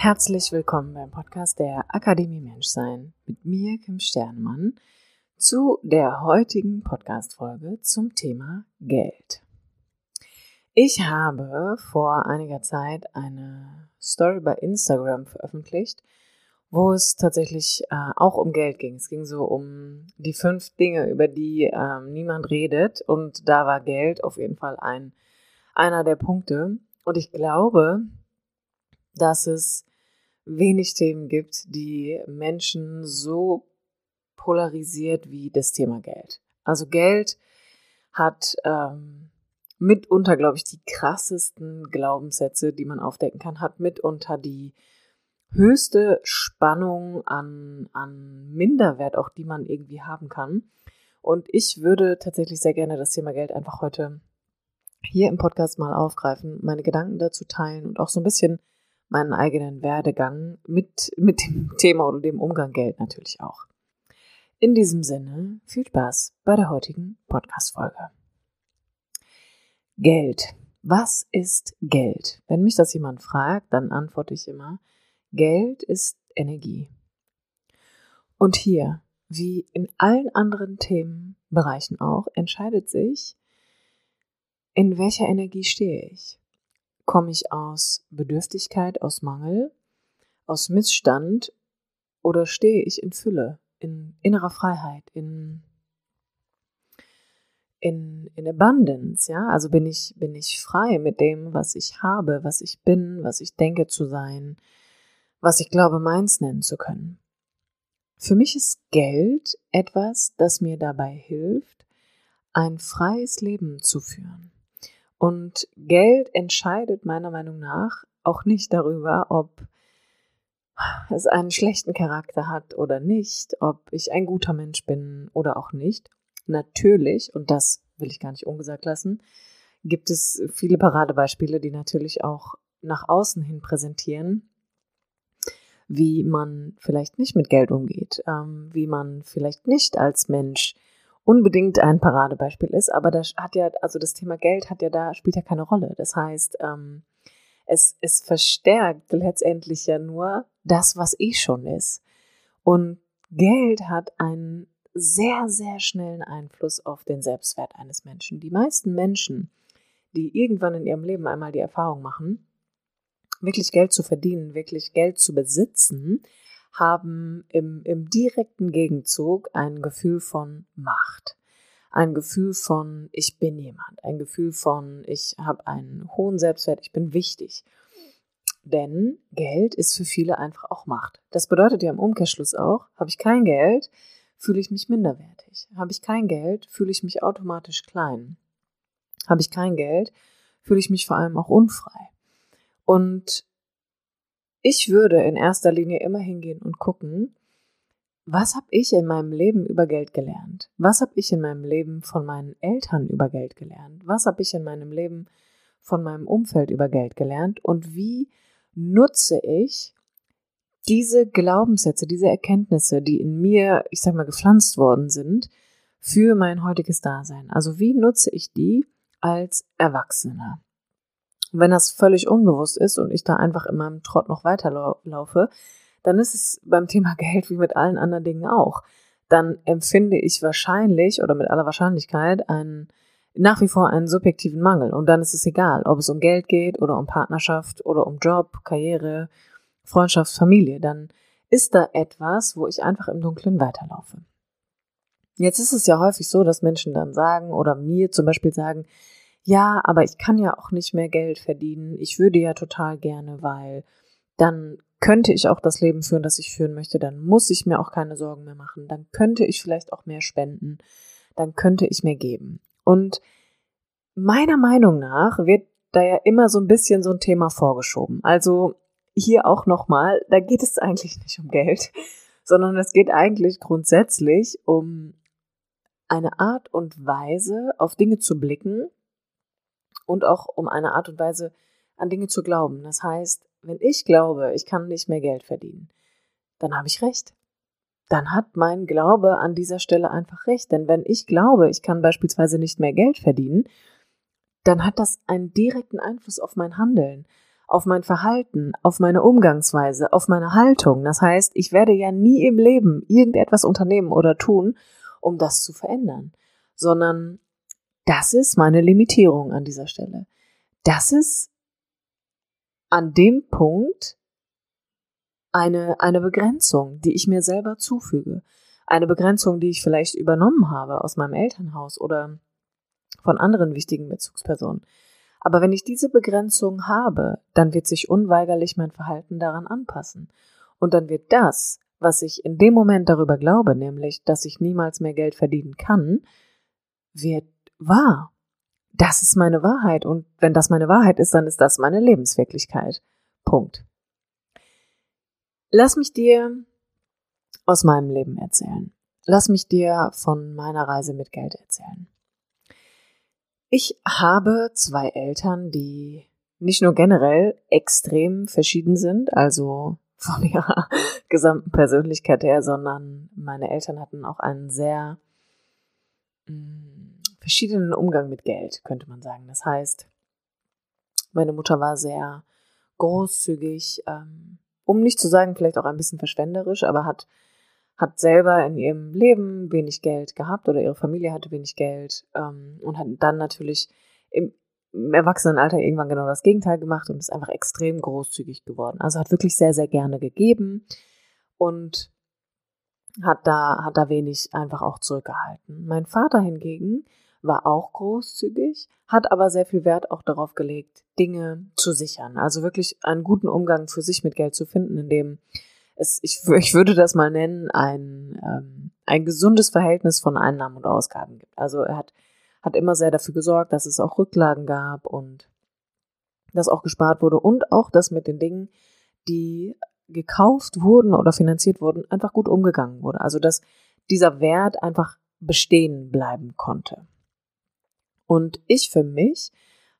Herzlich willkommen beim Podcast der Akademie Menschsein mit mir, Kim Sternemann, zu der heutigen Podcast-Folge zum Thema Geld. Ich habe vor einiger Zeit eine Story bei Instagram veröffentlicht, wo es tatsächlich äh, auch um Geld ging. Es ging so um die fünf Dinge, über die äh, niemand redet. Und da war Geld auf jeden Fall ein, einer der Punkte. Und ich glaube, dass es wenig Themen gibt, die Menschen so polarisiert wie das Thema Geld. Also Geld hat ähm, mitunter, glaube ich, die krassesten Glaubenssätze, die man aufdecken kann, hat mitunter die höchste Spannung an, an Minderwert, auch die man irgendwie haben kann. Und ich würde tatsächlich sehr gerne das Thema Geld einfach heute hier im Podcast mal aufgreifen, meine Gedanken dazu teilen und auch so ein bisschen meinen eigenen Werdegang mit, mit dem Thema oder dem Umgang Geld natürlich auch. In diesem Sinne, viel Spaß bei der heutigen Podcast-Folge. Geld. Was ist Geld? Wenn mich das jemand fragt, dann antworte ich immer, Geld ist Energie. Und hier, wie in allen anderen Themenbereichen auch, entscheidet sich, in welcher Energie stehe ich. Komme ich aus Bedürftigkeit, aus Mangel, aus Missstand oder stehe ich in Fülle, in innerer Freiheit, in, in, in Abundance, ja? Also bin ich, bin ich frei mit dem, was ich habe, was ich bin, was ich denke zu sein, was ich glaube, meins nennen zu können. Für mich ist Geld etwas, das mir dabei hilft, ein freies Leben zu führen. Und Geld entscheidet meiner Meinung nach auch nicht darüber, ob es einen schlechten Charakter hat oder nicht, ob ich ein guter Mensch bin oder auch nicht. Natürlich, und das will ich gar nicht ungesagt lassen, gibt es viele Paradebeispiele, die natürlich auch nach außen hin präsentieren, wie man vielleicht nicht mit Geld umgeht, ähm, wie man vielleicht nicht als Mensch unbedingt ein Paradebeispiel ist, aber das hat ja, also das Thema Geld hat ja da, spielt ja keine Rolle. Das heißt, ähm, es, es verstärkt letztendlich ja nur das, was eh schon ist. Und Geld hat einen sehr, sehr schnellen Einfluss auf den Selbstwert eines Menschen. Die meisten Menschen, die irgendwann in ihrem Leben einmal die Erfahrung machen, wirklich Geld zu verdienen, wirklich Geld zu besitzen, haben im, im direkten Gegenzug ein Gefühl von Macht, ein Gefühl von ich bin jemand, ein Gefühl von ich habe einen hohen Selbstwert, ich bin wichtig. Denn Geld ist für viele einfach auch Macht. Das bedeutet ja im Umkehrschluss auch, habe ich kein Geld, fühle ich mich minderwertig. Habe ich kein Geld, fühle ich mich automatisch klein. Habe ich kein Geld, fühle ich mich vor allem auch unfrei. Und ich würde in erster Linie immer hingehen und gucken, was habe ich in meinem Leben über Geld gelernt? Was habe ich in meinem Leben von meinen Eltern über Geld gelernt? Was habe ich in meinem Leben von meinem Umfeld über Geld gelernt? Und wie nutze ich diese Glaubenssätze, diese Erkenntnisse, die in mir, ich sag mal, gepflanzt worden sind, für mein heutiges Dasein? Also wie nutze ich die als Erwachsener? Wenn das völlig unbewusst ist und ich da einfach in meinem Trott noch weiterlaufe, dann ist es beim Thema Geld wie mit allen anderen Dingen auch. Dann empfinde ich wahrscheinlich oder mit aller Wahrscheinlichkeit einen, nach wie vor einen subjektiven Mangel. Und dann ist es egal, ob es um Geld geht oder um Partnerschaft oder um Job, Karriere, Freundschaft, Familie. Dann ist da etwas, wo ich einfach im Dunkeln weiterlaufe. Jetzt ist es ja häufig so, dass Menschen dann sagen oder mir zum Beispiel sagen, ja, aber ich kann ja auch nicht mehr Geld verdienen. Ich würde ja total gerne, weil dann könnte ich auch das Leben führen, das ich führen möchte. Dann muss ich mir auch keine Sorgen mehr machen. Dann könnte ich vielleicht auch mehr spenden. Dann könnte ich mehr geben. Und meiner Meinung nach wird da ja immer so ein bisschen so ein Thema vorgeschoben. Also hier auch nochmal, da geht es eigentlich nicht um Geld, sondern es geht eigentlich grundsätzlich um eine Art und Weise, auf Dinge zu blicken und auch um eine Art und Weise, an Dinge zu glauben. Das heißt, wenn ich glaube, ich kann nicht mehr Geld verdienen, dann habe ich recht. Dann hat mein Glaube an dieser Stelle einfach recht. Denn wenn ich glaube, ich kann beispielsweise nicht mehr Geld verdienen, dann hat das einen direkten Einfluss auf mein Handeln, auf mein Verhalten, auf meine Umgangsweise, auf meine Haltung. Das heißt, ich werde ja nie im Leben irgendetwas unternehmen oder tun, um das zu verändern, sondern das ist meine Limitierung an dieser Stelle. Das ist an dem Punkt eine, eine Begrenzung, die ich mir selber zufüge. Eine Begrenzung, die ich vielleicht übernommen habe aus meinem Elternhaus oder von anderen wichtigen Bezugspersonen. Aber wenn ich diese Begrenzung habe, dann wird sich unweigerlich mein Verhalten daran anpassen. Und dann wird das, was ich in dem Moment darüber glaube, nämlich, dass ich niemals mehr Geld verdienen kann, wird wahr. Das ist meine Wahrheit. Und wenn das meine Wahrheit ist, dann ist das meine Lebenswirklichkeit. Punkt. Lass mich dir aus meinem Leben erzählen. Lass mich dir von meiner Reise mit Geld erzählen. Ich habe zwei Eltern, die nicht nur generell extrem verschieden sind, also von ihrer gesamten Persönlichkeit her, sondern meine Eltern hatten auch einen sehr mh, mm, verschiedenen Umgang mit Geld, könnte man sagen. Das heißt, meine Mutter war sehr großzügig, ähm, um nicht zu sagen, vielleicht auch ein bisschen verschwenderisch, aber hat hat selber in ihrem Leben wenig Geld gehabt oder ihre Familie hatte wenig Geld ähm, und hat dann natürlich im, im Erwachsenenalter irgendwann genau das Gegenteil gemacht und ist einfach extrem großzügig geworden. Also hat wirklich sehr, sehr gerne gegeben und hat da, hat da wenig einfach auch zurückgehalten. Mein Vater hingegen war auch großzügig, hat aber sehr viel Wert auch darauf gelegt, Dinge zu sichern. Also wirklich einen guten Umgang für sich mit Geld zu finden, indem es, ich, ich würde das mal nennen, ein, ähm, ein gesundes Verhältnis von Einnahmen und Ausgaben gibt. Also er hat, hat immer sehr dafür gesorgt, dass es auch Rücklagen gab und dass auch gespart wurde und auch, dass mit den Dingen, die gekauft wurden oder finanziert wurden, einfach gut umgegangen wurde. Also dass dieser Wert einfach bestehen bleiben konnte. Und ich für mich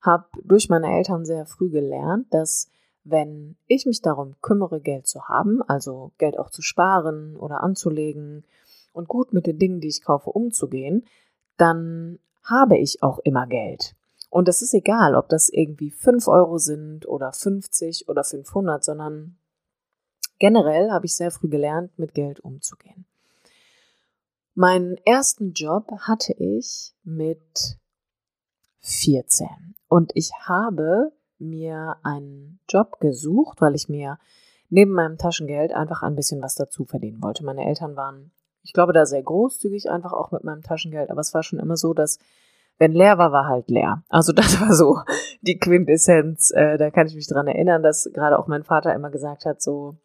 habe durch meine Eltern sehr früh gelernt, dass wenn ich mich darum kümmere, Geld zu haben, also Geld auch zu sparen oder anzulegen und gut mit den Dingen, die ich kaufe, umzugehen, dann habe ich auch immer Geld. Und das ist egal, ob das irgendwie 5 Euro sind oder 50 oder 500, sondern generell habe ich sehr früh gelernt, mit Geld umzugehen. Meinen ersten Job hatte ich mit 14 und ich habe mir einen Job gesucht, weil ich mir neben meinem Taschengeld einfach ein bisschen was dazu verdienen wollte. Meine Eltern waren, ich glaube, da sehr großzügig einfach auch mit meinem Taschengeld, aber es war schon immer so, dass wenn leer war, war halt leer. Also das war so die Quintessenz. Äh, da kann ich mich dran erinnern, dass gerade auch mein Vater immer gesagt hat, so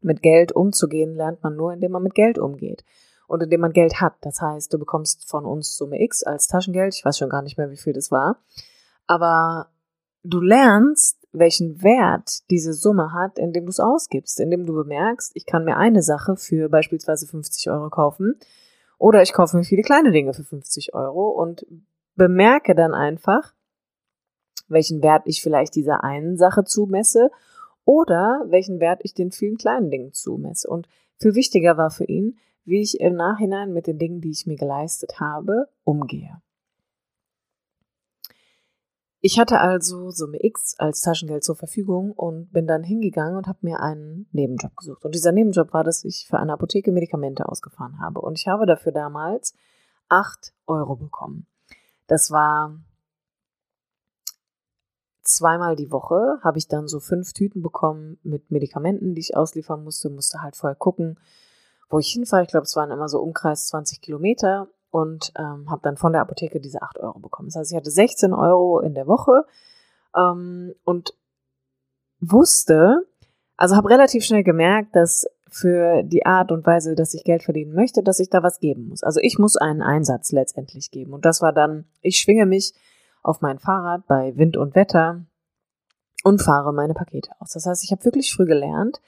mit Geld umzugehen lernt man nur, indem man mit Geld umgeht und indem man Geld hat. Das heißt, du bekommst von uns Summe X als Taschengeld. Ich weiß schon gar nicht mehr, wie viel das war. Aber du lernst, welchen Wert diese Summe hat, indem du es ausgibst, indem du bemerkst, ich kann mir eine Sache für beispielsweise 50 Euro kaufen oder ich kaufe mir viele kleine Dinge für 50 Euro und bemerke dann einfach, welchen Wert ich vielleicht dieser einen Sache zumesse oder welchen Wert ich den vielen kleinen Dingen zumesse. Und viel wichtiger war für ihn, wie ich im Nachhinein mit den Dingen, die ich mir geleistet habe, umgehe. Ich hatte also Summe X als Taschengeld zur Verfügung und bin dann hingegangen und habe mir einen Nebenjob gesucht. Und dieser Nebenjob war, dass ich für eine Apotheke Medikamente ausgefahren habe. Und ich habe dafür damals acht Euro bekommen. Das war zweimal die Woche, habe ich dann so fünf Tüten bekommen mit Medikamenten, die ich ausliefern musste. Musste halt vorher gucken, wo ich hinfahre. Ich glaube, es waren immer so Umkreis 20 Kilometer und ähm, habe dann von der Apotheke diese 8 Euro bekommen. Das heißt, ich hatte 16 Euro in der Woche ähm, und wusste, also habe relativ schnell gemerkt, dass für die Art und Weise, dass ich Geld verdienen möchte, dass ich da was geben muss. Also ich muss einen Einsatz letztendlich geben. Und das war dann, ich schwinge mich auf mein Fahrrad bei Wind und Wetter und fahre meine Pakete aus. Das heißt, ich habe wirklich früh gelernt,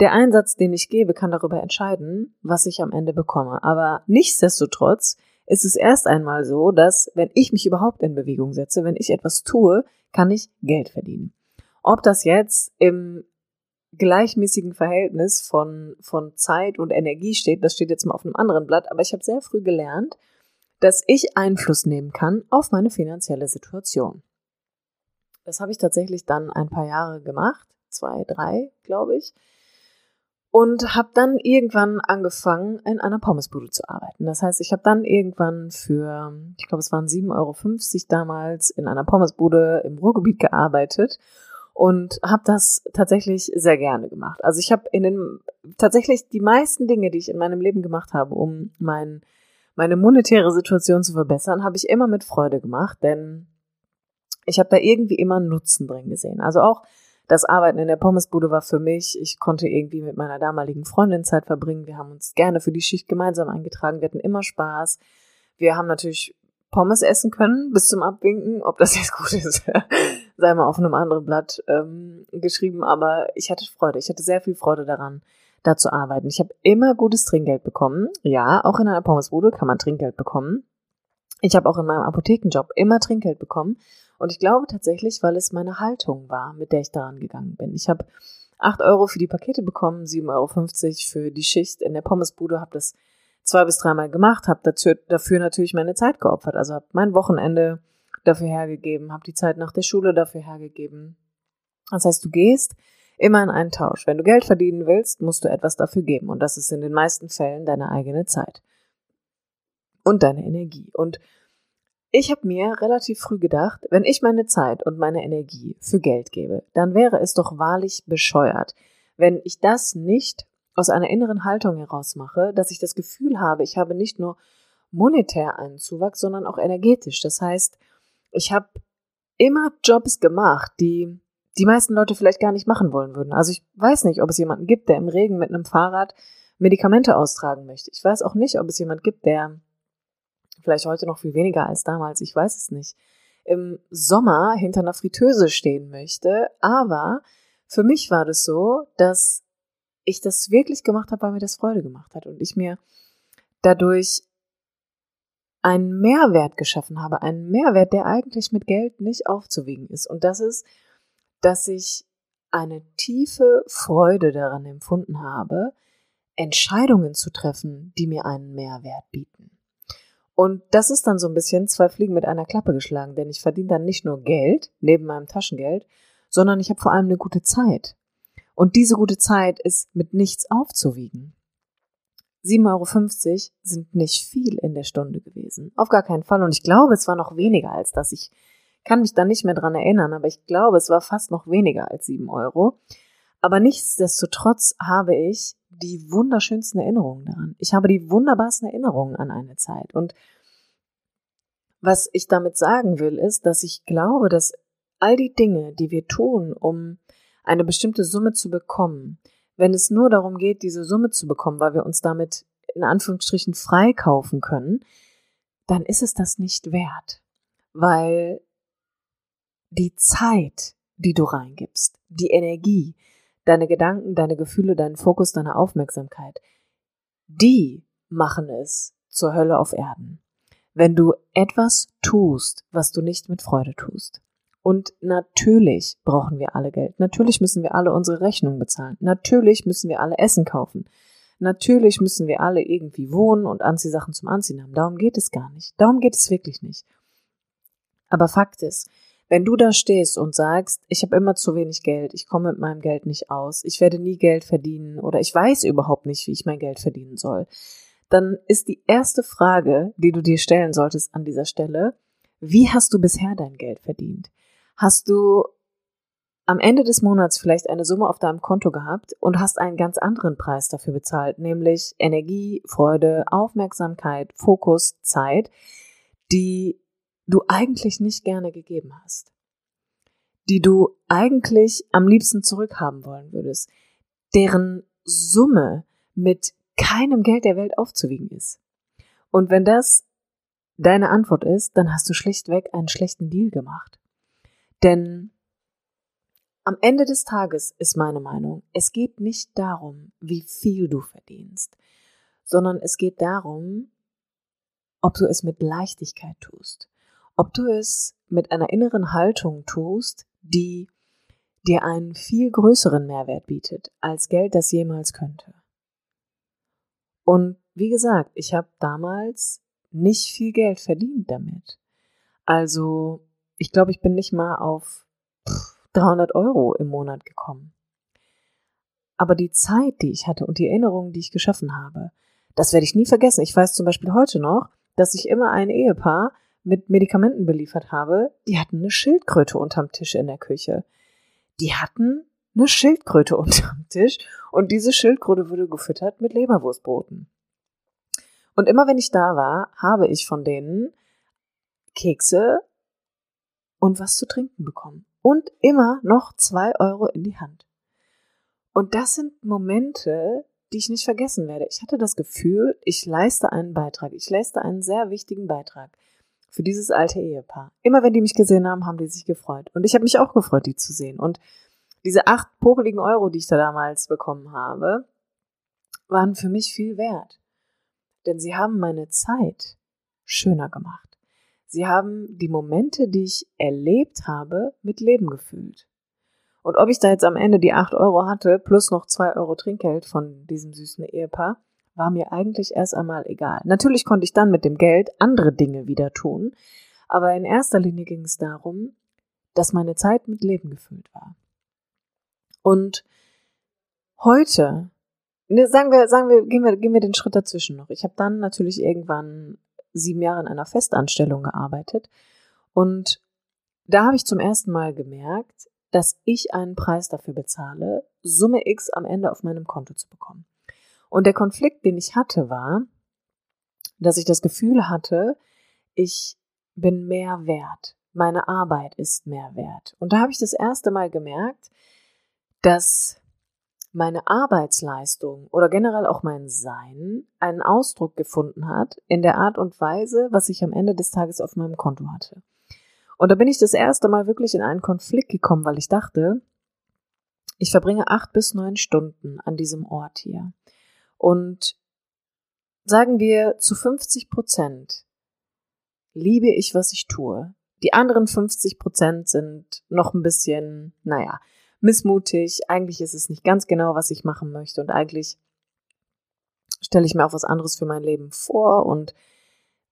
der Einsatz, den ich gebe, kann darüber entscheiden, was ich am Ende bekomme. Aber nichtsdestotrotz ist es erst einmal so, dass wenn ich mich überhaupt in Bewegung setze, wenn ich etwas tue, kann ich Geld verdienen. Ob das jetzt im gleichmäßigen Verhältnis von, von Zeit und Energie steht, das steht jetzt mal auf einem anderen Blatt, aber ich habe sehr früh gelernt, dass ich Einfluss nehmen kann auf meine finanzielle Situation. Das habe ich tatsächlich dann ein paar Jahre gemacht, zwei, drei, glaube ich und habe dann irgendwann angefangen, in einer Pommesbude zu arbeiten. Das heißt, ich habe dann irgendwann für, ich glaube, es waren 7,50 Euro damals in einer Pommesbude im Ruhrgebiet gearbeitet und habe das tatsächlich sehr gerne gemacht. Also ich habe in den tatsächlich die meisten Dinge, die ich in meinem Leben gemacht habe, um mein, meine monetäre Situation zu verbessern, habe ich immer mit Freude gemacht, denn ich habe da irgendwie immer Nutzen drin gesehen. Also auch das Arbeiten in der Pommesbude war für mich, ich konnte irgendwie mit meiner damaligen Freundin Zeit verbringen. Wir haben uns gerne für die Schicht gemeinsam eingetragen. Wir hatten immer Spaß. Wir haben natürlich Pommes essen können bis zum Abwinken. Ob das jetzt gut ist, sei mal auf einem anderen Blatt ähm, geschrieben. Aber ich hatte Freude. Ich hatte sehr viel Freude daran, da zu arbeiten. Ich habe immer gutes Trinkgeld bekommen. Ja, auch in einer Pommesbude kann man Trinkgeld bekommen. Ich habe auch in meinem Apothekenjob immer Trinkgeld bekommen. Und ich glaube tatsächlich, weil es meine Haltung war, mit der ich daran gegangen bin. Ich habe 8 Euro für die Pakete bekommen, 7,50 Euro für die Schicht in der Pommesbude, habe das zwei bis dreimal gemacht, habe dafür natürlich meine Zeit geopfert. Also habe mein Wochenende dafür hergegeben, habe die Zeit nach der Schule dafür hergegeben. Das heißt, du gehst immer in einen Tausch. Wenn du Geld verdienen willst, musst du etwas dafür geben. Und das ist in den meisten Fällen deine eigene Zeit. Und deine Energie. Und ich habe mir relativ früh gedacht, wenn ich meine Zeit und meine Energie für Geld gebe, dann wäre es doch wahrlich bescheuert, wenn ich das nicht aus einer inneren Haltung heraus mache, dass ich das Gefühl habe, ich habe nicht nur monetär einen Zuwachs, sondern auch energetisch. Das heißt, ich habe immer Jobs gemacht, die die meisten Leute vielleicht gar nicht machen wollen würden. Also ich weiß nicht, ob es jemanden gibt, der im Regen mit einem Fahrrad Medikamente austragen möchte. Ich weiß auch nicht, ob es jemand gibt, der vielleicht heute noch viel weniger als damals, ich weiß es nicht, im Sommer hinter einer Fritteuse stehen möchte. Aber für mich war das so, dass ich das wirklich gemacht habe, weil mir das Freude gemacht hat und ich mir dadurch einen Mehrwert geschaffen habe, einen Mehrwert, der eigentlich mit Geld nicht aufzuwiegen ist. Und das ist, dass ich eine tiefe Freude daran empfunden habe, Entscheidungen zu treffen, die mir einen Mehrwert bieten. Und das ist dann so ein bisschen zwei Fliegen mit einer Klappe geschlagen, denn ich verdiene dann nicht nur Geld neben meinem Taschengeld, sondern ich habe vor allem eine gute Zeit. Und diese gute Zeit ist mit nichts aufzuwiegen. 7,50 Euro sind nicht viel in der Stunde gewesen. Auf gar keinen Fall. Und ich glaube, es war noch weniger als das. Ich kann mich da nicht mehr dran erinnern, aber ich glaube, es war fast noch weniger als 7 Euro. Aber nichtsdestotrotz habe ich die wunderschönsten Erinnerungen daran. Ich habe die wunderbarsten Erinnerungen an eine Zeit. Und was ich damit sagen will, ist, dass ich glaube, dass all die Dinge, die wir tun, um eine bestimmte Summe zu bekommen, wenn es nur darum geht, diese Summe zu bekommen, weil wir uns damit in Anführungsstrichen freikaufen können, dann ist es das nicht wert. Weil die Zeit, die du reingibst, die Energie, deine Gedanken, deine Gefühle, deinen Fokus, deine Aufmerksamkeit, die machen es zur Hölle auf Erden. Wenn du etwas tust, was du nicht mit Freude tust. Und natürlich brauchen wir alle Geld. Natürlich müssen wir alle unsere Rechnungen bezahlen. Natürlich müssen wir alle Essen kaufen. Natürlich müssen wir alle irgendwie wohnen und Anziehsachen zum Anziehen haben. Darum geht es gar nicht. Darum geht es wirklich nicht. Aber Fakt ist, wenn du da stehst und sagst, ich habe immer zu wenig Geld, ich komme mit meinem Geld nicht aus, ich werde nie Geld verdienen oder ich weiß überhaupt nicht, wie ich mein Geld verdienen soll, dann ist die erste Frage, die du dir stellen solltest an dieser Stelle, wie hast du bisher dein Geld verdient? Hast du am Ende des Monats vielleicht eine Summe auf deinem Konto gehabt und hast einen ganz anderen Preis dafür bezahlt, nämlich Energie, Freude, Aufmerksamkeit, Fokus, Zeit, die du eigentlich nicht gerne gegeben hast, die du eigentlich am liebsten zurückhaben wollen würdest, deren Summe mit keinem Geld der Welt aufzuwiegen ist. Und wenn das deine Antwort ist, dann hast du schlichtweg einen schlechten Deal gemacht. Denn am Ende des Tages ist meine Meinung, es geht nicht darum, wie viel du verdienst, sondern es geht darum, ob du es mit Leichtigkeit tust, ob du es mit einer inneren Haltung tust, die dir einen viel größeren Mehrwert bietet, als Geld das jemals könnte. Und wie gesagt, ich habe damals nicht viel Geld verdient damit. Also, ich glaube, ich bin nicht mal auf 300 Euro im Monat gekommen. Aber die Zeit, die ich hatte und die Erinnerungen, die ich geschaffen habe, das werde ich nie vergessen. Ich weiß zum Beispiel heute noch, dass ich immer ein Ehepaar mit Medikamenten beliefert habe, die hatten eine Schildkröte unterm Tisch in der Küche. Die hatten eine Schildkröte unterm Tisch und diese Schildkröte wurde gefüttert mit Leberwurstbroten. Und immer wenn ich da war, habe ich von denen Kekse und was zu trinken bekommen. Und immer noch zwei Euro in die Hand. Und das sind Momente, die ich nicht vergessen werde. Ich hatte das Gefühl, ich leiste einen Beitrag. Ich leiste einen sehr wichtigen Beitrag für dieses alte Ehepaar. Immer wenn die mich gesehen haben, haben die sich gefreut. Und ich habe mich auch gefreut, die zu sehen. Und diese acht popeligen Euro, die ich da damals bekommen habe, waren für mich viel wert denn sie haben meine Zeit schöner gemacht. Sie haben die Momente, die ich erlebt habe, mit Leben gefüllt. Und ob ich da jetzt am Ende die acht Euro hatte, plus noch zwei Euro Trinkgeld von diesem süßen Ehepaar, war mir eigentlich erst einmal egal. Natürlich konnte ich dann mit dem Geld andere Dinge wieder tun, aber in erster Linie ging es darum, dass meine Zeit mit Leben gefüllt war. Und heute Ne, sagen wir, sagen wir, gehen wir, gehen wir den Schritt dazwischen noch. Ich habe dann natürlich irgendwann sieben Jahre in einer Festanstellung gearbeitet und da habe ich zum ersten Mal gemerkt, dass ich einen Preis dafür bezahle, Summe X am Ende auf meinem Konto zu bekommen. Und der Konflikt, den ich hatte, war, dass ich das Gefühl hatte, ich bin mehr wert. Meine Arbeit ist mehr wert. Und da habe ich das erste Mal gemerkt, dass meine Arbeitsleistung oder generell auch mein Sein einen Ausdruck gefunden hat in der Art und Weise, was ich am Ende des Tages auf meinem Konto hatte. Und da bin ich das erste Mal wirklich in einen Konflikt gekommen, weil ich dachte, ich verbringe acht bis neun Stunden an diesem Ort hier. Und sagen wir zu 50 Prozent liebe ich, was ich tue. Die anderen 50 Prozent sind noch ein bisschen, naja, missmutig, eigentlich ist es nicht ganz genau, was ich machen möchte und eigentlich stelle ich mir auch was anderes für mein Leben vor und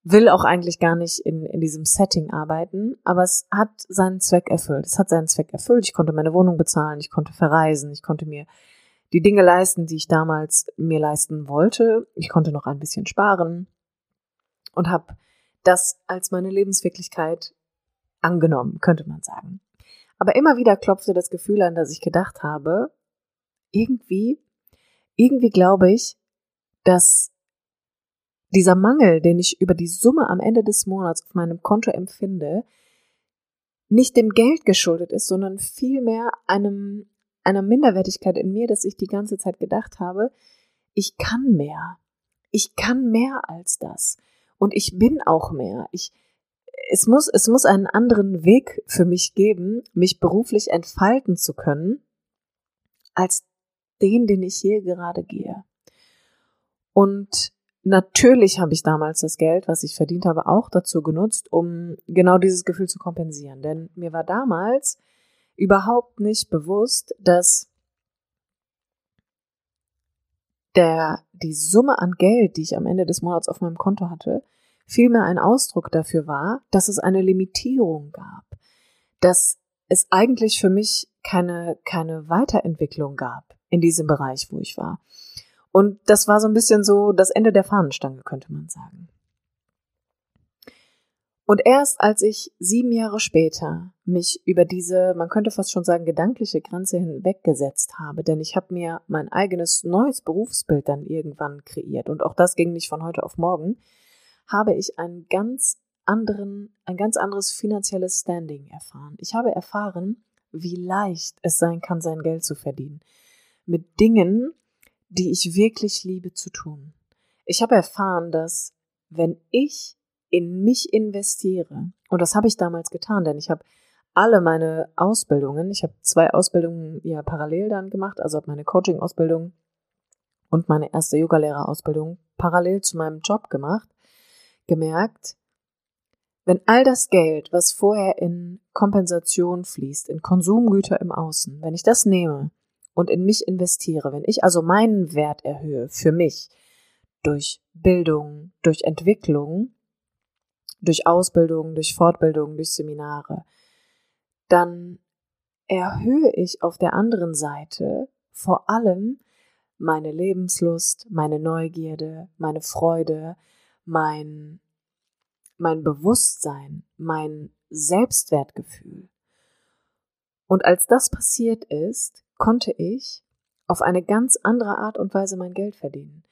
will auch eigentlich gar nicht in, in diesem Setting arbeiten, aber es hat seinen Zweck erfüllt. Es hat seinen Zweck erfüllt. Ich konnte meine Wohnung bezahlen, ich konnte verreisen, ich konnte mir die Dinge leisten, die ich damals mir leisten wollte. Ich konnte noch ein bisschen sparen und habe das als meine Lebenswirklichkeit angenommen, könnte man sagen. Aber immer wieder klopfte das Gefühl an, dass ich gedacht habe, irgendwie, irgendwie glaube ich, dass dieser Mangel, den ich über die Summe am Ende des Monats auf meinem Konto empfinde, nicht dem Geld geschuldet ist, sondern vielmehr einem, einer Minderwertigkeit in mir, dass ich die ganze Zeit gedacht habe, ich kann mehr. Ich kann mehr als das. Und ich bin auch mehr. Ich, es muss, es muss einen anderen Weg für mich geben, mich beruflich entfalten zu können, als den, den ich hier gerade gehe. Und natürlich habe ich damals das Geld, was ich verdient habe, auch dazu genutzt, um genau dieses Gefühl zu kompensieren. Denn mir war damals überhaupt nicht bewusst, dass der, die Summe an Geld, die ich am Ende des Monats auf meinem Konto hatte, vielmehr ein Ausdruck dafür war, dass es eine Limitierung gab, dass es eigentlich für mich keine, keine Weiterentwicklung gab in diesem Bereich, wo ich war. Und das war so ein bisschen so das Ende der Fahnenstange, könnte man sagen. Und erst als ich sieben Jahre später mich über diese, man könnte fast schon sagen, gedankliche Grenze hinweggesetzt habe, denn ich habe mir mein eigenes neues Berufsbild dann irgendwann kreiert und auch das ging nicht von heute auf morgen, habe ich einen ganz anderen, ein ganz anderes finanzielles Standing erfahren. Ich habe erfahren, wie leicht es sein kann, sein Geld zu verdienen. Mit Dingen, die ich wirklich liebe zu tun. Ich habe erfahren, dass wenn ich in mich investiere, und das habe ich damals getan, denn ich habe alle meine Ausbildungen, ich habe zwei Ausbildungen ja parallel dann gemacht, also habe meine Coaching-Ausbildung und meine erste Yogalehrerausbildung parallel zu meinem Job gemacht, gemerkt, wenn all das Geld, was vorher in Kompensation fließt, in Konsumgüter im Außen, wenn ich das nehme und in mich investiere, wenn ich also meinen Wert erhöhe für mich durch Bildung, durch Entwicklung, durch Ausbildung, durch Fortbildung, durch Seminare, dann erhöhe ich auf der anderen Seite vor allem meine Lebenslust, meine Neugierde, meine Freude, mein, mein Bewusstsein, mein Selbstwertgefühl. Und als das passiert ist, konnte ich auf eine ganz andere Art und Weise mein Geld verdienen.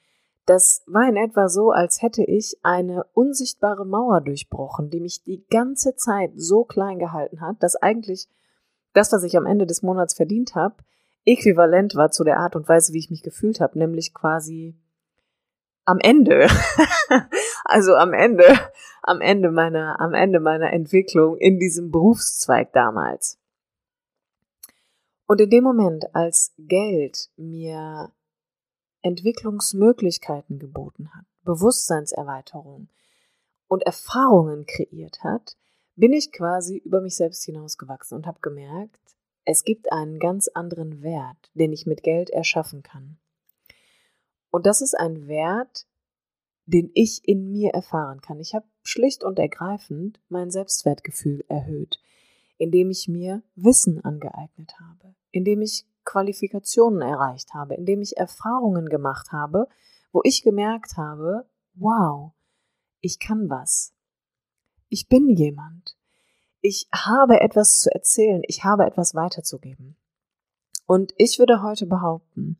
Das war in etwa so, als hätte ich eine unsichtbare Mauer durchbrochen, die mich die ganze Zeit so klein gehalten hat, dass eigentlich das, was ich am Ende des Monats verdient habe, äquivalent war zu der Art und Weise, wie ich mich gefühlt habe, nämlich quasi am Ende, also am Ende, am Ende meiner, am Ende meiner Entwicklung in diesem Berufszweig damals. Und in dem Moment, als Geld mir Entwicklungsmöglichkeiten geboten hat, Bewusstseinserweiterung und Erfahrungen kreiert hat, bin ich quasi über mich selbst hinausgewachsen und habe gemerkt, es gibt einen ganz anderen Wert, den ich mit Geld erschaffen kann. Und das ist ein Wert, den ich in mir erfahren kann. Ich habe schlicht und ergreifend mein Selbstwertgefühl erhöht, indem ich mir Wissen angeeignet habe, indem ich Qualifikationen erreicht habe, indem ich Erfahrungen gemacht habe, wo ich gemerkt habe, wow, ich kann was. Ich bin jemand. Ich habe etwas zu erzählen, ich habe etwas weiterzugeben. Und ich würde heute behaupten,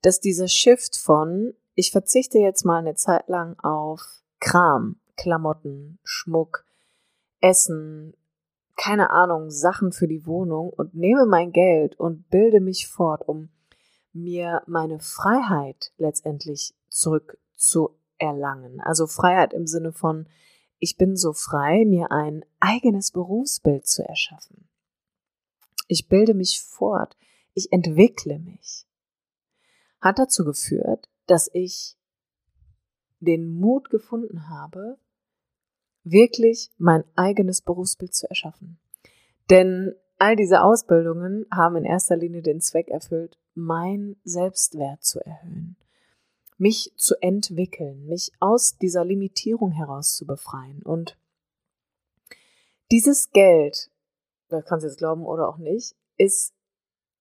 dass dieser Shift von, ich verzichte jetzt mal eine Zeit lang auf Kram, Klamotten, Schmuck, Essen, keine Ahnung, Sachen für die Wohnung und nehme mein Geld und bilde mich fort, um mir meine Freiheit letztendlich zurückzuerlangen. Also Freiheit im Sinne von, ich bin so frei, mir ein eigenes Berufsbild zu erschaffen. Ich bilde mich fort, ich entwickle mich. Hat dazu geführt, dass ich den Mut gefunden habe, wirklich mein eigenes Berufsbild zu erschaffen. Denn all diese Ausbildungen haben in erster Linie den Zweck erfüllt, mein Selbstwert zu erhöhen, mich zu entwickeln, mich aus dieser Limitierung heraus zu befreien. Und dieses Geld, das kannst du jetzt glauben oder auch nicht, ist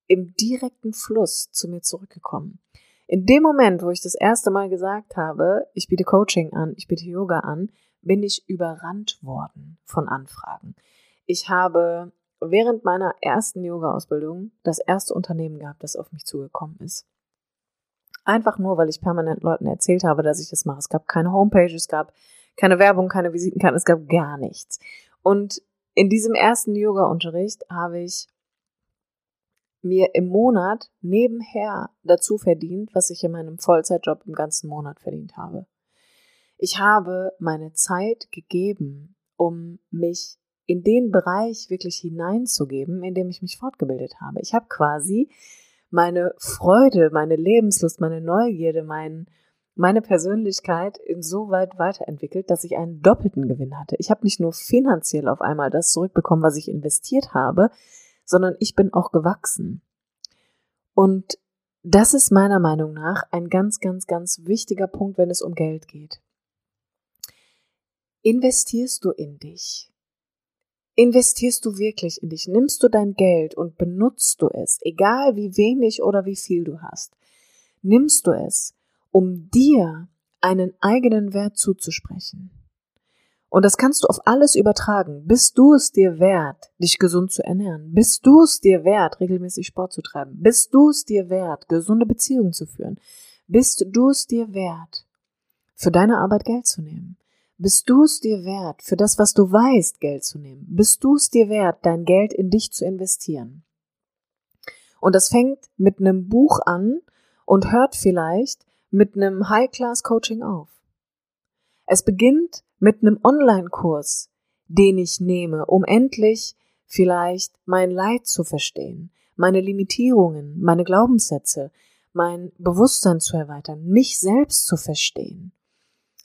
im direkten Fluss zu mir zurückgekommen. In dem Moment, wo ich das erste Mal gesagt habe, ich biete Coaching an, ich biete Yoga an, bin ich überrannt worden von Anfragen. Ich habe während meiner ersten Yoga-Ausbildung das erste Unternehmen gehabt, das auf mich zugekommen ist. Einfach nur, weil ich permanent Leuten erzählt habe, dass ich das mache. Es gab keine Homepage, es gab keine Werbung, keine Visitenkarten, es gab gar nichts. Und in diesem ersten Yoga-Unterricht habe ich mir im Monat nebenher dazu verdient, was ich in meinem Vollzeitjob im ganzen Monat verdient habe. Ich habe meine Zeit gegeben, um mich in den Bereich wirklich hineinzugeben, in dem ich mich fortgebildet habe. Ich habe quasi meine Freude, meine Lebenslust, meine Neugierde, mein, meine Persönlichkeit insoweit weiterentwickelt, dass ich einen doppelten Gewinn hatte. Ich habe nicht nur finanziell auf einmal das zurückbekommen, was ich investiert habe, sondern ich bin auch gewachsen. Und das ist meiner Meinung nach ein ganz, ganz, ganz wichtiger Punkt, wenn es um Geld geht. Investierst du in dich? Investierst du wirklich in dich? Nimmst du dein Geld und benutzt du es, egal wie wenig oder wie viel du hast? Nimmst du es, um dir einen eigenen Wert zuzusprechen? Und das kannst du auf alles übertragen. Bist du es dir wert, dich gesund zu ernähren? Bist du es dir wert, regelmäßig Sport zu treiben? Bist du es dir wert, gesunde Beziehungen zu führen? Bist du es dir wert, für deine Arbeit Geld zu nehmen? Bist du es dir wert, für das, was du weißt, Geld zu nehmen? Bist du es dir wert, dein Geld in dich zu investieren? Und das fängt mit einem Buch an und hört vielleicht mit einem High-Class-Coaching auf. Es beginnt mit einem Online-Kurs, den ich nehme, um endlich vielleicht mein Leid zu verstehen, meine Limitierungen, meine Glaubenssätze, mein Bewusstsein zu erweitern, mich selbst zu verstehen,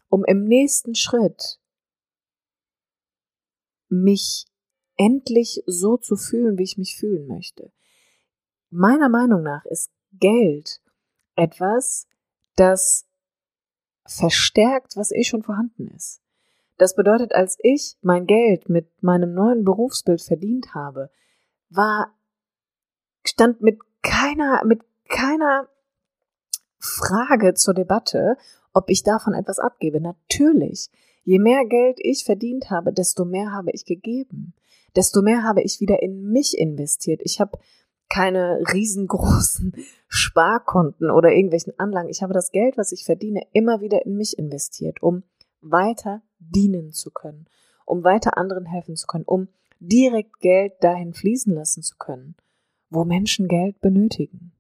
um im nächsten Schritt mich endlich so zu fühlen, wie ich mich fühlen möchte. Meiner Meinung nach ist Geld etwas, das verstärkt, was eh schon vorhanden ist. Das bedeutet, als ich mein Geld mit meinem neuen Berufsbild verdient habe, war, stand mit keiner, mit keiner Frage zur Debatte, ob ich davon etwas abgebe. Natürlich. Je mehr Geld ich verdient habe, desto mehr habe ich gegeben. Desto mehr habe ich wieder in mich investiert. Ich habe keine riesengroßen Sparkonten oder irgendwelchen Anlagen. Ich habe das Geld, was ich verdiene, immer wieder in mich investiert, um weiter dienen zu können, um weiter anderen helfen zu können, um direkt Geld dahin fließen lassen zu können, wo Menschen Geld benötigen,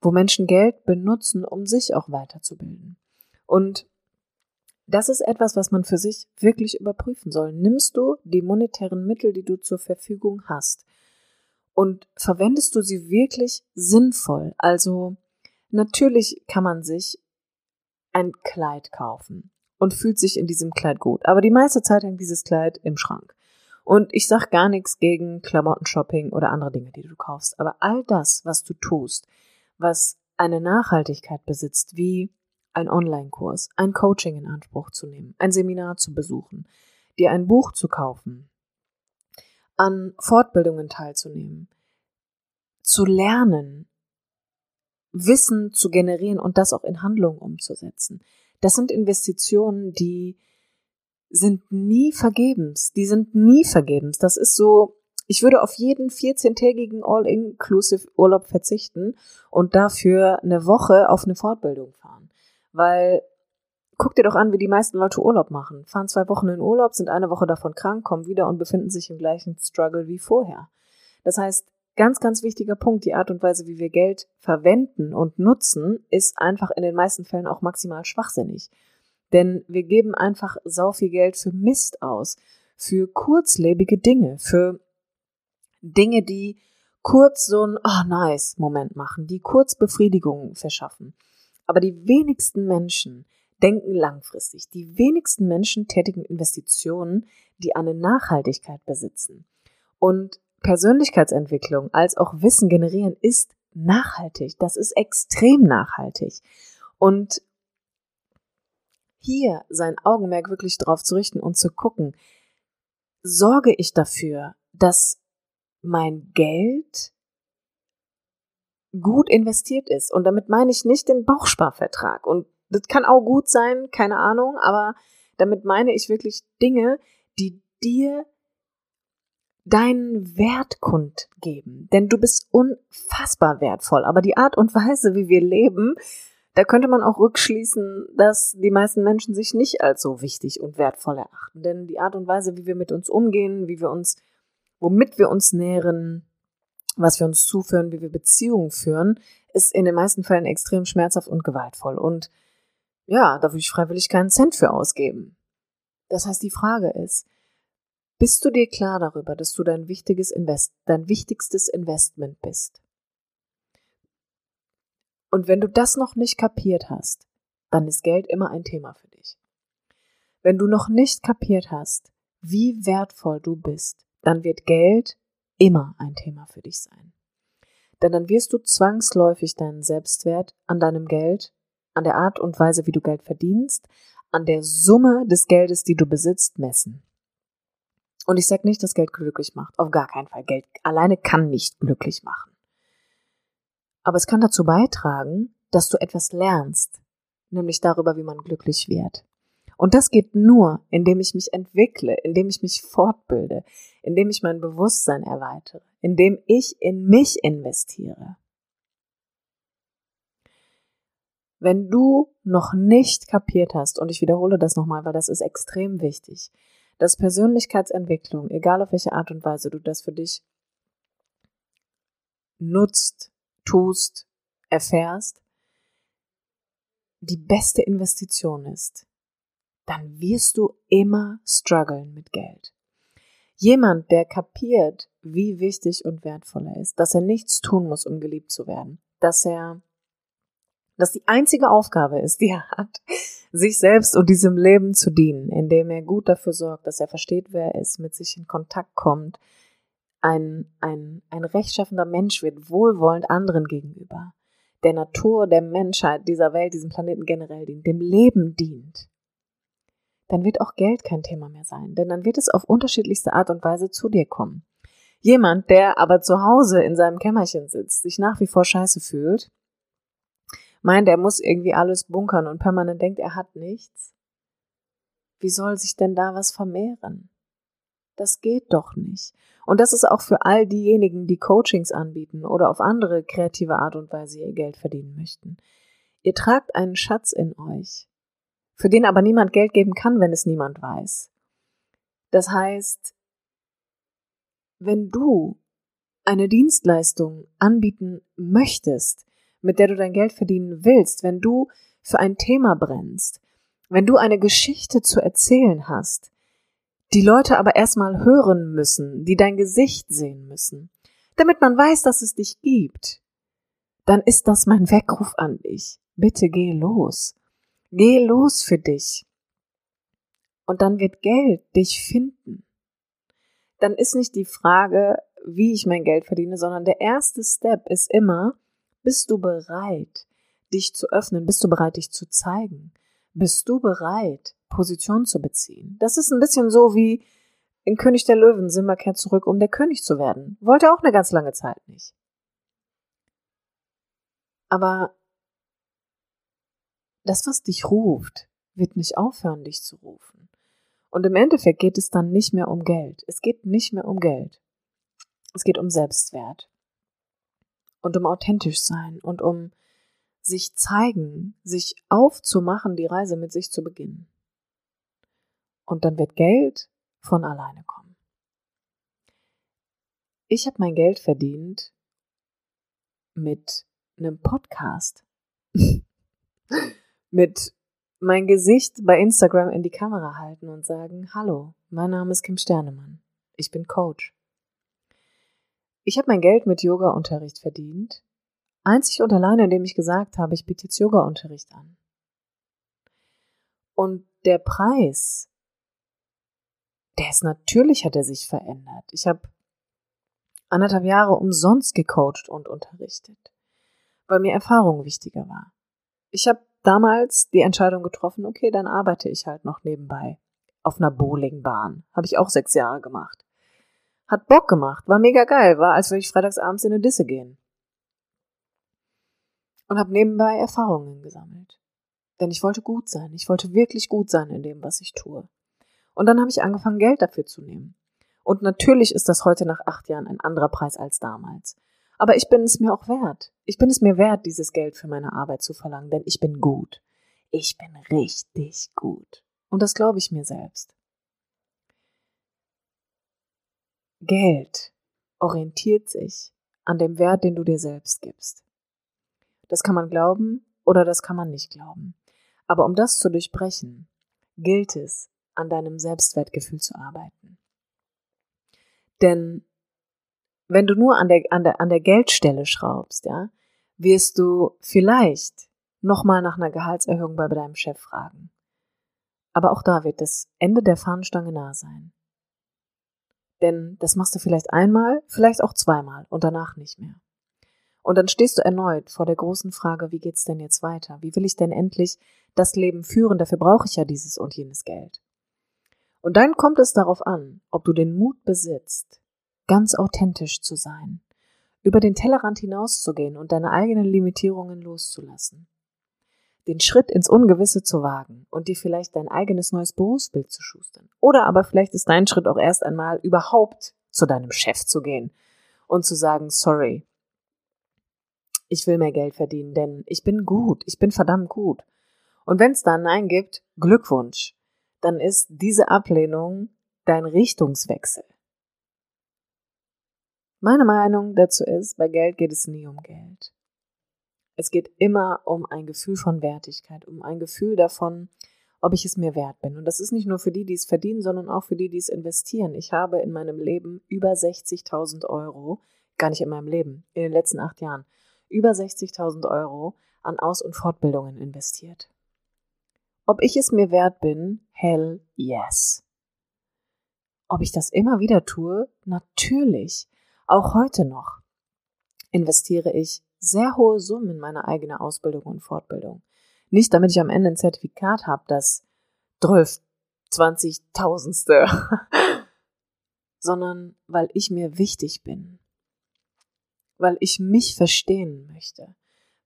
wo Menschen Geld benutzen, um sich auch weiterzubilden. Und das ist etwas, was man für sich wirklich überprüfen soll. Nimmst du die monetären Mittel, die du zur Verfügung hast, und verwendest du sie wirklich sinnvoll? Also natürlich kann man sich ein Kleid kaufen und fühlt sich in diesem Kleid gut, aber die meiste Zeit hängt dieses Kleid im Schrank. Und ich sag gar nichts gegen Klamottenshopping oder andere Dinge, die du kaufst, aber all das, was du tust, was eine Nachhaltigkeit besitzt, wie ein Online-Kurs, ein Coaching in Anspruch zu nehmen, ein Seminar zu besuchen, dir ein Buch zu kaufen, an Fortbildungen teilzunehmen, zu lernen, Wissen zu generieren und das auch in Handlung umzusetzen. Das sind Investitionen, die sind nie vergebens. Die sind nie vergebens. Das ist so, ich würde auf jeden 14-tägigen All-Inclusive Urlaub verzichten und dafür eine Woche auf eine Fortbildung fahren. Weil guck dir doch an, wie die meisten Leute Urlaub machen. Fahren zwei Wochen in Urlaub, sind eine Woche davon krank, kommen wieder und befinden sich im gleichen Struggle wie vorher. Das heißt, ganz, ganz wichtiger Punkt, die Art und Weise, wie wir Geld verwenden und nutzen, ist einfach in den meisten Fällen auch maximal schwachsinnig. Denn wir geben einfach sau viel Geld für Mist aus, für kurzlebige Dinge, für Dinge, die kurz so ein oh nice Moment machen, die kurz Befriedigung verschaffen. Aber die wenigsten Menschen denken langfristig. Die wenigsten Menschen tätigen Investitionen, die eine Nachhaltigkeit besitzen. Und Persönlichkeitsentwicklung als auch Wissen generieren ist nachhaltig. Das ist extrem nachhaltig. Und hier sein Augenmerk wirklich drauf zu richten und zu gucken, sorge ich dafür, dass mein Geld gut investiert ist. Und damit meine ich nicht den Bauchsparvertrag und das kann auch gut sein, keine Ahnung, aber damit meine ich wirklich Dinge, die dir deinen Wert kundgeben. Denn du bist unfassbar wertvoll. Aber die Art und Weise, wie wir leben, da könnte man auch rückschließen, dass die meisten Menschen sich nicht als so wichtig und wertvoll erachten. Denn die Art und Weise, wie wir mit uns umgehen, wie wir uns, womit wir uns nähren, was wir uns zuführen, wie wir Beziehungen führen, ist in den meisten Fällen extrem schmerzhaft und gewaltvoll. Und ja, da würde ich freiwillig keinen Cent für ausgeben. Das heißt, die Frage ist, bist du dir klar darüber, dass du dein wichtiges Invest, dein wichtigstes Investment bist? Und wenn du das noch nicht kapiert hast, dann ist Geld immer ein Thema für dich. Wenn du noch nicht kapiert hast, wie wertvoll du bist, dann wird Geld immer ein Thema für dich sein. Denn dann wirst du zwangsläufig deinen Selbstwert an deinem Geld an der Art und Weise, wie du Geld verdienst, an der Summe des Geldes, die du besitzt, messen. Und ich sage nicht, dass Geld glücklich macht. Auf gar keinen Fall. Geld alleine kann nicht glücklich machen. Aber es kann dazu beitragen, dass du etwas lernst, nämlich darüber, wie man glücklich wird. Und das geht nur, indem ich mich entwickle, indem ich mich fortbilde, indem ich mein Bewusstsein erweitere, indem ich in mich investiere. Wenn du noch nicht kapiert hast, und ich wiederhole das nochmal, weil das ist extrem wichtig, dass Persönlichkeitsentwicklung, egal auf welche Art und Weise du das für dich nutzt, tust, erfährst, die beste Investition ist, dann wirst du immer strugglen mit Geld. Jemand, der kapiert, wie wichtig und wertvoll er ist, dass er nichts tun muss, um geliebt zu werden, dass er, dass die einzige Aufgabe ist, die er hat, sich selbst und diesem Leben zu dienen, indem er gut dafür sorgt, dass er versteht, wer er ist, mit sich in Kontakt kommt, ein, ein, ein rechtschaffender Mensch wird, wohlwollend anderen gegenüber, der Natur, der Menschheit, dieser Welt, diesem Planeten generell dient, dem Leben dient, dann wird auch Geld kein Thema mehr sein, denn dann wird es auf unterschiedlichste Art und Weise zu dir kommen. Jemand, der aber zu Hause in seinem Kämmerchen sitzt, sich nach wie vor scheiße fühlt, meint, er muss irgendwie alles bunkern und permanent denkt, er hat nichts. Wie soll sich denn da was vermehren? Das geht doch nicht. Und das ist auch für all diejenigen, die Coachings anbieten oder auf andere kreative Art und Weise ihr Geld verdienen möchten. Ihr tragt einen Schatz in euch, für den aber niemand Geld geben kann, wenn es niemand weiß. Das heißt, wenn du eine Dienstleistung anbieten möchtest, mit der du dein Geld verdienen willst, wenn du für ein Thema brennst, wenn du eine Geschichte zu erzählen hast, die Leute aber erstmal hören müssen, die dein Gesicht sehen müssen, damit man weiß, dass es dich gibt, dann ist das mein Weckruf an dich. Bitte geh los. Geh los für dich. Und dann wird Geld dich finden. Dann ist nicht die Frage, wie ich mein Geld verdiene, sondern der erste Step ist immer, bist du bereit, dich zu öffnen? Bist du bereit, dich zu zeigen? Bist du bereit, Position zu beziehen? Das ist ein bisschen so wie in König der Löwen, Simba kehrt zurück, um der König zu werden. Wollte auch eine ganz lange Zeit nicht. Aber das, was dich ruft, wird nicht aufhören, dich zu rufen. Und im Endeffekt geht es dann nicht mehr um Geld. Es geht nicht mehr um Geld. Es geht um Selbstwert. Und um authentisch sein und um sich zeigen, sich aufzumachen, die Reise mit sich zu beginnen. Und dann wird Geld von alleine kommen. Ich habe mein Geld verdient mit einem Podcast. mit mein Gesicht bei Instagram in die Kamera halten und sagen, hallo, mein Name ist Kim Sternemann. Ich bin Coach. Ich habe mein Geld mit Yoga-Unterricht verdient, einzig und alleine, indem ich gesagt habe, ich biete jetzt Yoga-Unterricht an. Und der Preis, der ist natürlich, hat er sich verändert. Ich habe anderthalb Jahre umsonst gecoacht und unterrichtet, weil mir Erfahrung wichtiger war. Ich habe damals die Entscheidung getroffen, okay, dann arbeite ich halt noch nebenbei auf einer Bowlingbahn. Habe ich auch sechs Jahre gemacht. Hat Bock gemacht, war mega geil, war, als würde ich freitagsabends in eine Disse gehen. Und habe nebenbei Erfahrungen gesammelt. Denn ich wollte gut sein. Ich wollte wirklich gut sein in dem, was ich tue. Und dann habe ich angefangen, Geld dafür zu nehmen. Und natürlich ist das heute nach acht Jahren ein anderer Preis als damals. Aber ich bin es mir auch wert. Ich bin es mir wert, dieses Geld für meine Arbeit zu verlangen, denn ich bin gut. Ich bin richtig gut. Und das glaube ich mir selbst. Geld orientiert sich an dem Wert, den du dir selbst gibst. Das kann man glauben oder das kann man nicht glauben. Aber um das zu durchbrechen, gilt es, an deinem Selbstwertgefühl zu arbeiten. Denn wenn du nur an der, an der, an der Geldstelle schraubst, ja, wirst du vielleicht nochmal nach einer Gehaltserhöhung bei deinem Chef fragen. Aber auch da wird das Ende der Fahnenstange nah sein. Denn das machst du vielleicht einmal, vielleicht auch zweimal und danach nicht mehr. Und dann stehst du erneut vor der großen Frage, wie geht's denn jetzt weiter? Wie will ich denn endlich das Leben führen? Dafür brauche ich ja dieses und jenes Geld. Und dann kommt es darauf an, ob du den Mut besitzt, ganz authentisch zu sein, über den Tellerrand hinauszugehen und deine eigenen Limitierungen loszulassen, den Schritt ins Ungewisse zu wagen und dir vielleicht dein eigenes neues Berufsbild zu schustern. Oder aber vielleicht ist dein Schritt auch erst einmal überhaupt zu deinem Chef zu gehen und zu sagen, sorry, ich will mehr Geld verdienen, denn ich bin gut, ich bin verdammt gut. Und wenn es da ein Nein gibt, Glückwunsch, dann ist diese Ablehnung dein Richtungswechsel. Meine Meinung dazu ist, bei Geld geht es nie um Geld. Es geht immer um ein Gefühl von Wertigkeit, um ein Gefühl davon, ob ich es mir wert bin. Und das ist nicht nur für die, die es verdienen, sondern auch für die, die es investieren. Ich habe in meinem Leben über 60.000 Euro, gar nicht in meinem Leben, in den letzten acht Jahren, über 60.000 Euro an Aus- und Fortbildungen investiert. Ob ich es mir wert bin? Hell yes. Ob ich das immer wieder tue? Natürlich. Auch heute noch investiere ich sehr hohe Summen in meine eigene Ausbildung und Fortbildung. Nicht, damit ich am Ende ein Zertifikat habe, das 12, 20.000ste, sondern weil ich mir wichtig bin. Weil ich mich verstehen möchte.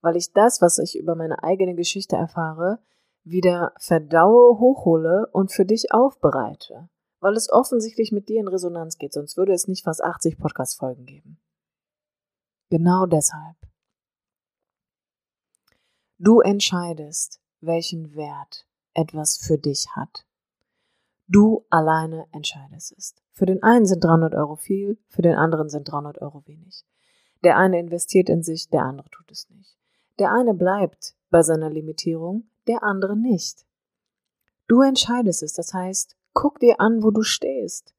Weil ich das, was ich über meine eigene Geschichte erfahre, wieder verdaue, hochhole und für dich aufbereite. Weil es offensichtlich mit dir in Resonanz geht, sonst würde es nicht fast 80 Podcast-Folgen geben. Genau deshalb. Du entscheidest, welchen Wert etwas für dich hat. Du alleine entscheidest es. Für den einen sind 300 Euro viel, für den anderen sind 300 Euro wenig. Der eine investiert in sich, der andere tut es nicht. Der eine bleibt bei seiner Limitierung, der andere nicht. Du entscheidest es, das heißt, guck dir an, wo du stehst.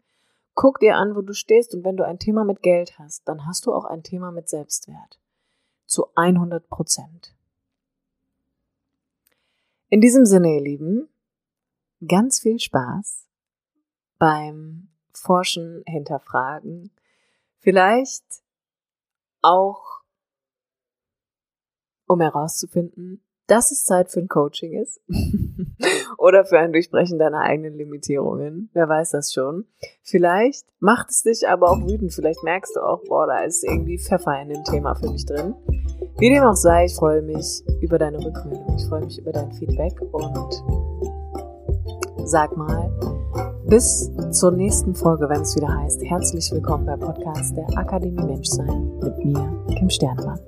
Guck dir an, wo du stehst und wenn du ein Thema mit Geld hast, dann hast du auch ein Thema mit Selbstwert. Zu 100 Prozent. In diesem Sinne, ihr Lieben, ganz viel Spaß beim Forschen, Hinterfragen, vielleicht auch, um herauszufinden, dass es Zeit für ein Coaching ist oder für ein Durchbrechen deiner eigenen Limitierungen. Wer weiß das schon. Vielleicht macht es dich aber auch wütend. Vielleicht merkst du auch, boah, da ist irgendwie Pfeffer in dem Thema für mich drin. Wie dem auch sei, ich freue mich über deine Rückmeldung. Ich freue mich über dein Feedback und sag mal, bis zur nächsten Folge, wenn es wieder heißt, herzlich willkommen bei Podcast der Akademie Menschsein mit mir, Kim Sternemann.